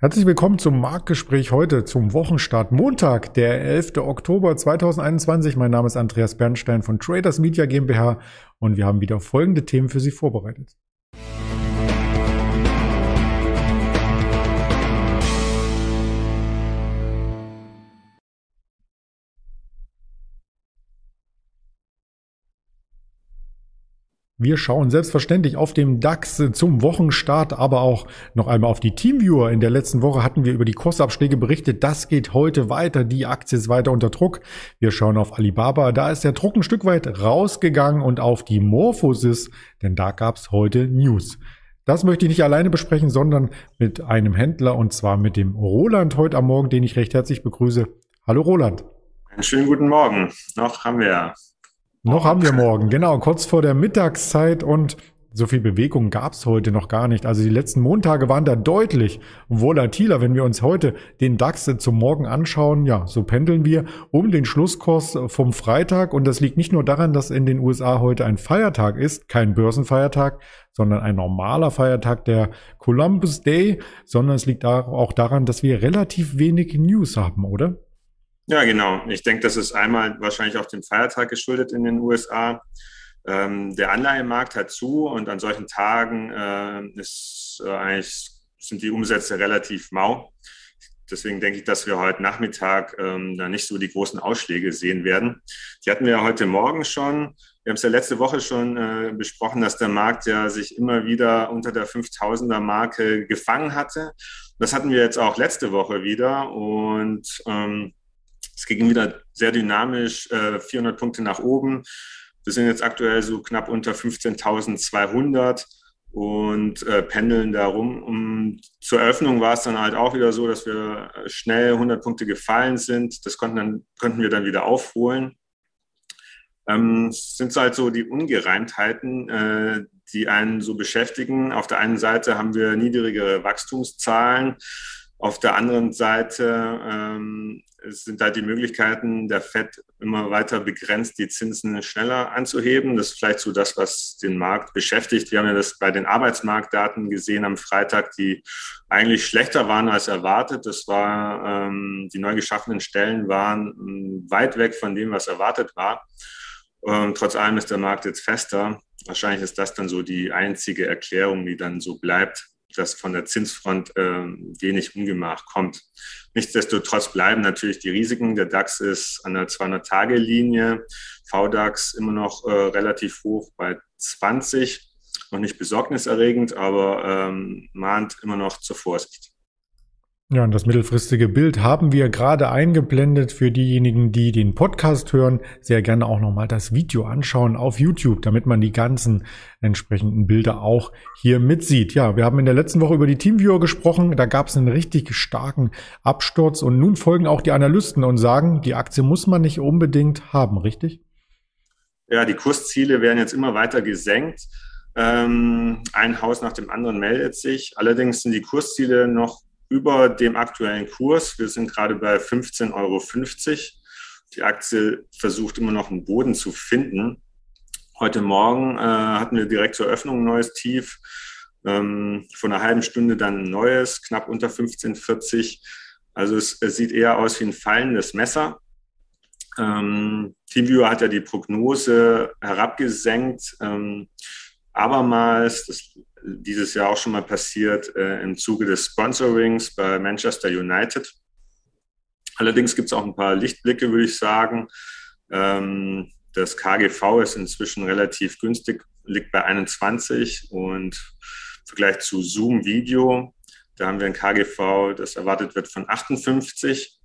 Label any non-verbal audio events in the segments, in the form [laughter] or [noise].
Herzlich willkommen zum Marktgespräch heute zum Wochenstart Montag, der 11. Oktober 2021. Mein Name ist Andreas Bernstein von Traders Media GmbH und wir haben wieder folgende Themen für Sie vorbereitet. Wir schauen selbstverständlich auf dem DAX zum Wochenstart, aber auch noch einmal auf die Teamviewer. In der letzten Woche hatten wir über die Kursabschläge berichtet. Das geht heute weiter. Die Aktie ist weiter unter Druck. Wir schauen auf Alibaba. Da ist der Druck ein Stück weit rausgegangen und auf die Morphosis, denn da gab's heute News. Das möchte ich nicht alleine besprechen, sondern mit einem Händler und zwar mit dem Roland heute am Morgen, den ich recht herzlich begrüße. Hallo Roland. Einen schönen guten Morgen. Noch haben wir noch haben wir morgen, genau, kurz vor der Mittagszeit und so viel Bewegung gab's heute noch gar nicht. Also die letzten Montage waren da deutlich volatiler. Wenn wir uns heute den DAX zum Morgen anschauen, ja, so pendeln wir um den Schlusskurs vom Freitag. Und das liegt nicht nur daran, dass in den USA heute ein Feiertag ist, kein Börsenfeiertag, sondern ein normaler Feiertag, der Columbus Day, sondern es liegt auch daran, dass wir relativ wenig News haben, oder? Ja, genau. Ich denke, das ist einmal wahrscheinlich auch dem Feiertag geschuldet in den USA. Ähm, der Anleihemarkt hat zu und an solchen Tagen äh, ist äh, eigentlich sind die Umsätze relativ mau. Deswegen denke ich, dass wir heute Nachmittag ähm, da nicht so die großen Ausschläge sehen werden. Die hatten wir ja heute Morgen schon. Wir haben es ja letzte Woche schon äh, besprochen, dass der Markt ja sich immer wieder unter der 5000er Marke gefangen hatte. Das hatten wir jetzt auch letzte Woche wieder und ähm, es ging wieder sehr dynamisch, äh, 400 Punkte nach oben. Wir sind jetzt aktuell so knapp unter 15.200 und äh, pendeln darum. Um, zur Eröffnung war es dann halt auch wieder so, dass wir schnell 100 Punkte gefallen sind. Das konnten, dann, konnten wir dann wieder aufholen. Ähm, sind halt so die Ungereimtheiten, äh, die einen so beschäftigen. Auf der einen Seite haben wir niedrigere Wachstumszahlen. Auf der anderen Seite ähm, sind da die Möglichkeiten der FED immer weiter begrenzt, die Zinsen schneller anzuheben. Das ist vielleicht so das, was den Markt beschäftigt. Wir haben ja das bei den Arbeitsmarktdaten gesehen am Freitag, die eigentlich schlechter waren als erwartet. Das war, ähm, die neu geschaffenen Stellen waren ähm, weit weg von dem, was erwartet war. Ähm, trotz allem ist der Markt jetzt fester. Wahrscheinlich ist das dann so die einzige Erklärung, die dann so bleibt dass von der Zinsfront äh, wenig Ungemach kommt. Nichtsdestotrotz bleiben natürlich die Risiken. Der DAX ist an der 200-Tage-Linie, VDAX immer noch äh, relativ hoch bei 20, noch nicht besorgniserregend, aber ähm, mahnt immer noch zur Vorsicht. Ja, und das mittelfristige Bild haben wir gerade eingeblendet für diejenigen, die den Podcast hören. Sehr gerne auch nochmal das Video anschauen auf YouTube, damit man die ganzen entsprechenden Bilder auch hier mitsieht. Ja, wir haben in der letzten Woche über die Teamviewer gesprochen. Da gab es einen richtig starken Absturz und nun folgen auch die Analysten und sagen, die Aktie muss man nicht unbedingt haben, richtig? Ja, die Kursziele werden jetzt immer weiter gesenkt. Ähm, ein Haus nach dem anderen meldet sich. Allerdings sind die Kursziele noch über dem aktuellen Kurs. Wir sind gerade bei 15,50 Euro. Die Aktie versucht immer noch einen Boden zu finden. Heute Morgen äh, hatten wir direkt zur Öffnung ein neues Tief. Ähm, vor einer halben Stunde dann ein neues, knapp unter 15,40. Also es, es, sieht eher aus wie ein fallendes Messer. Ähm, TeamViewer hat ja die Prognose herabgesenkt. Ähm, abermals, das dieses Jahr auch schon mal passiert äh, im Zuge des Sponsorings bei Manchester United. Allerdings gibt es auch ein paar Lichtblicke, würde ich sagen. Ähm, das KGV ist inzwischen relativ günstig, liegt bei 21 und im Vergleich zu Zoom Video, da haben wir ein KGV, das erwartet wird von 58.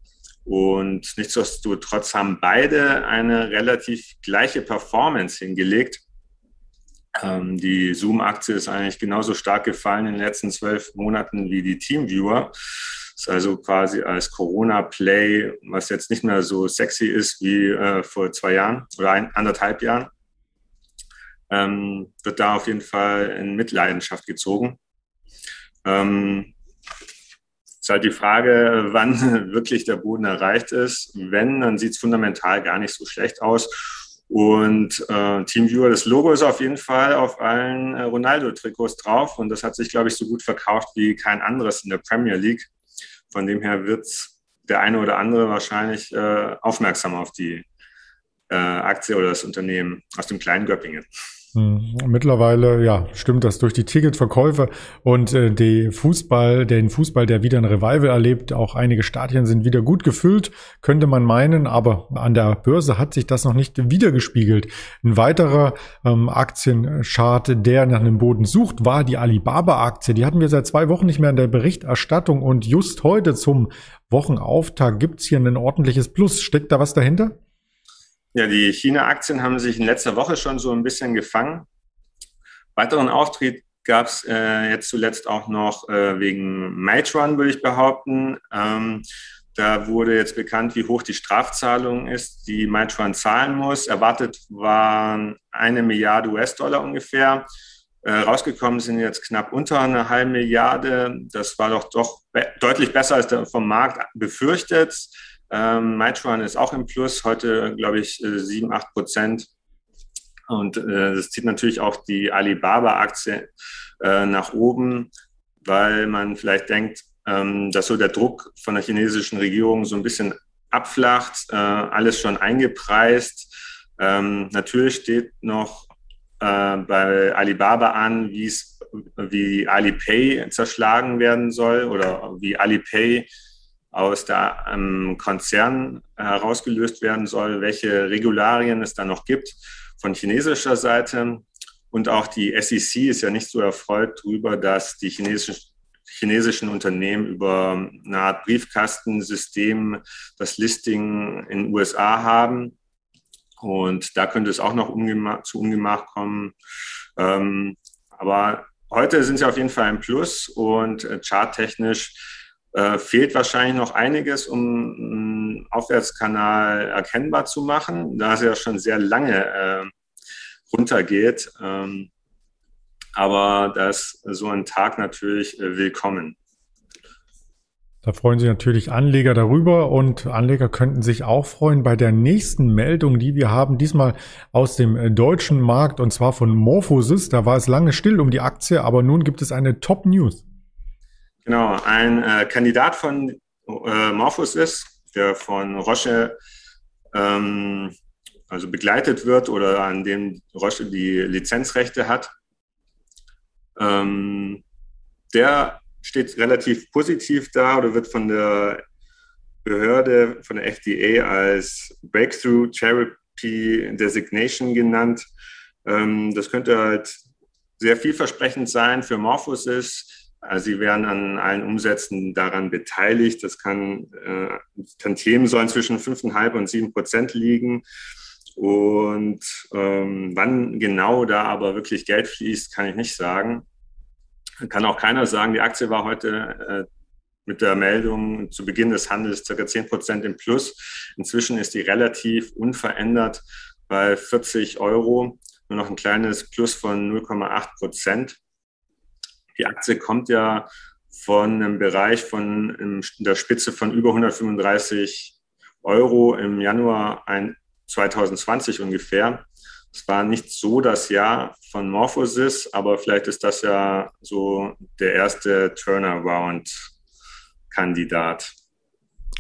Und nichtsdestotrotz haben beide eine relativ gleiche Performance hingelegt. Ähm, die Zoom-Aktie ist eigentlich genauso stark gefallen in den letzten zwölf Monaten wie die Teamviewer. Ist also quasi als Corona-Play, was jetzt nicht mehr so sexy ist wie äh, vor zwei Jahren oder ein, anderthalb Jahren, ähm, wird da auf jeden Fall in Mitleidenschaft gezogen. Ähm, ist halt die Frage, wann [laughs] wirklich der Boden erreicht ist. Wenn, dann sieht es fundamental gar nicht so schlecht aus. Und äh, Teamviewer, das Logo ist auf jeden Fall auf allen äh, Ronaldo-Trikots drauf und das hat sich, glaube ich, so gut verkauft wie kein anderes in der Premier League. Von dem her wird der eine oder andere wahrscheinlich äh, aufmerksam auf die äh, Aktie oder das Unternehmen aus dem kleinen Göppingen. Hm, mittlerweile, ja, stimmt das durch die Ticketverkäufe und äh, die Fußball, den Fußball, der wieder ein Revival erlebt, auch einige Stadien sind wieder gut gefüllt, könnte man meinen, aber an der Börse hat sich das noch nicht wiedergespiegelt. Ein weiterer ähm, Aktienchart, der nach einem Boden sucht, war die Alibaba-Aktie. Die hatten wir seit zwei Wochen nicht mehr in der Berichterstattung und just heute zum Wochenauftakt gibt's hier ein ordentliches Plus. Steckt da was dahinter? Ja, die China-Aktien haben sich in letzter Woche schon so ein bisschen gefangen. Weiteren Auftrieb gab es äh, jetzt zuletzt auch noch äh, wegen Matron, würde ich behaupten. Ähm, da wurde jetzt bekannt, wie hoch die Strafzahlung ist, die Matron zahlen muss. Erwartet waren eine Milliarde US-Dollar ungefähr. Äh, rausgekommen sind jetzt knapp unter eine halbe Milliarde. Das war doch doch be deutlich besser als vom Markt befürchtet. Ähm, Mitron ist auch im Plus, heute glaube ich 7, äh, 8 Prozent. Und äh, das zieht natürlich auch die Alibaba-Aktie äh, nach oben, weil man vielleicht denkt, ähm, dass so der Druck von der chinesischen Regierung so ein bisschen abflacht, äh, alles schon eingepreist. Ähm, natürlich steht noch äh, bei Alibaba an, wie wie Alipay zerschlagen werden soll oder wie Alipay aus der ähm, Konzern herausgelöst werden soll, welche Regularien es da noch gibt von chinesischer Seite. Und auch die SEC ist ja nicht so erfreut darüber, dass die chinesischen, chinesischen Unternehmen über eine Art Briefkastensystem das Listing in den USA haben. Und da könnte es auch noch ungemach, zu Ungemach kommen. Ähm, aber heute sind sie auf jeden Fall ein Plus und äh, charttechnisch äh, fehlt wahrscheinlich noch einiges, um einen Aufwärtskanal erkennbar zu machen, da es ja schon sehr lange äh, runtergeht. Ähm, aber da ist so ein Tag natürlich äh, willkommen. Da freuen sich natürlich Anleger darüber und Anleger könnten sich auch freuen bei der nächsten Meldung, die wir haben, diesmal aus dem äh, deutschen Markt und zwar von Morphosis. Da war es lange still um die Aktie, aber nun gibt es eine Top News. Genau, ein äh, Kandidat von äh, Morphosis, der von Roche ähm, also begleitet wird oder an dem Roche die Lizenzrechte hat. Ähm, der steht relativ positiv da oder wird von der Behörde, von der FDA als Breakthrough Therapy Designation genannt. Ähm, das könnte halt sehr vielversprechend sein für Morphosis also sie werden an allen Umsätzen daran beteiligt. Das kann, äh, Tantiemen sollen zwischen 5,5 und 7 Prozent liegen. Und ähm, wann genau da aber wirklich Geld fließt, kann ich nicht sagen. Kann auch keiner sagen. Die Aktie war heute äh, mit der Meldung zu Beginn des Handels ca. 10 Prozent im Plus. Inzwischen ist die relativ unverändert bei 40 Euro. Nur noch ein kleines Plus von 0,8 Prozent. Die Aktie kommt ja von einem Bereich von der Spitze von über 135 Euro im Januar 2020 ungefähr. Es war nicht so das Jahr von Morphosis, aber vielleicht ist das ja so der erste Turnaround-Kandidat.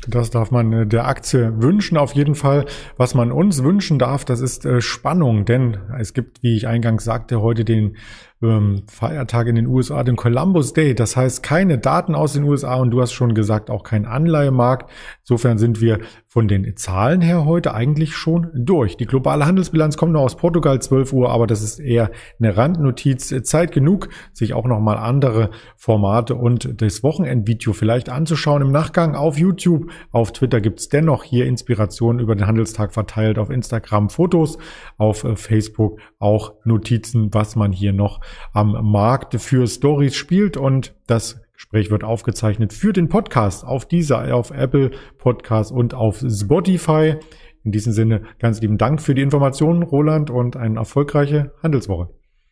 Das darf man äh, der Aktie wünschen, auf jeden Fall. Was man uns wünschen darf, das ist äh, Spannung, denn es gibt, wie ich eingangs sagte, heute den ähm, Feiertag in den USA, den Columbus Day. Das heißt, keine Daten aus den USA und du hast schon gesagt, auch kein Anleihemarkt. Insofern sind wir von den Zahlen her heute eigentlich schon durch. Die globale Handelsbilanz kommt noch aus Portugal 12 Uhr, aber das ist eher eine Randnotiz. Zeit genug, sich auch nochmal andere Formate und das Wochenendvideo vielleicht anzuschauen im Nachgang auf YouTube. Auf Twitter gibt's dennoch hier Inspirationen über den Handelstag verteilt, auf Instagram Fotos, auf äh, Facebook auch Notizen, was man hier noch am Markt für Stories spielt und das Gespräch wird aufgezeichnet für den Podcast auf dieser, auf Apple Podcast und auf Spotify. In diesem Sinne ganz lieben Dank für die Informationen, Roland, und eine erfolgreiche Handelswoche.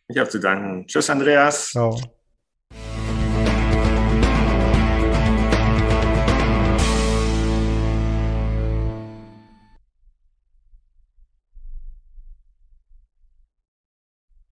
Ich habe zu danken. Tschüss, Andreas. Ciao.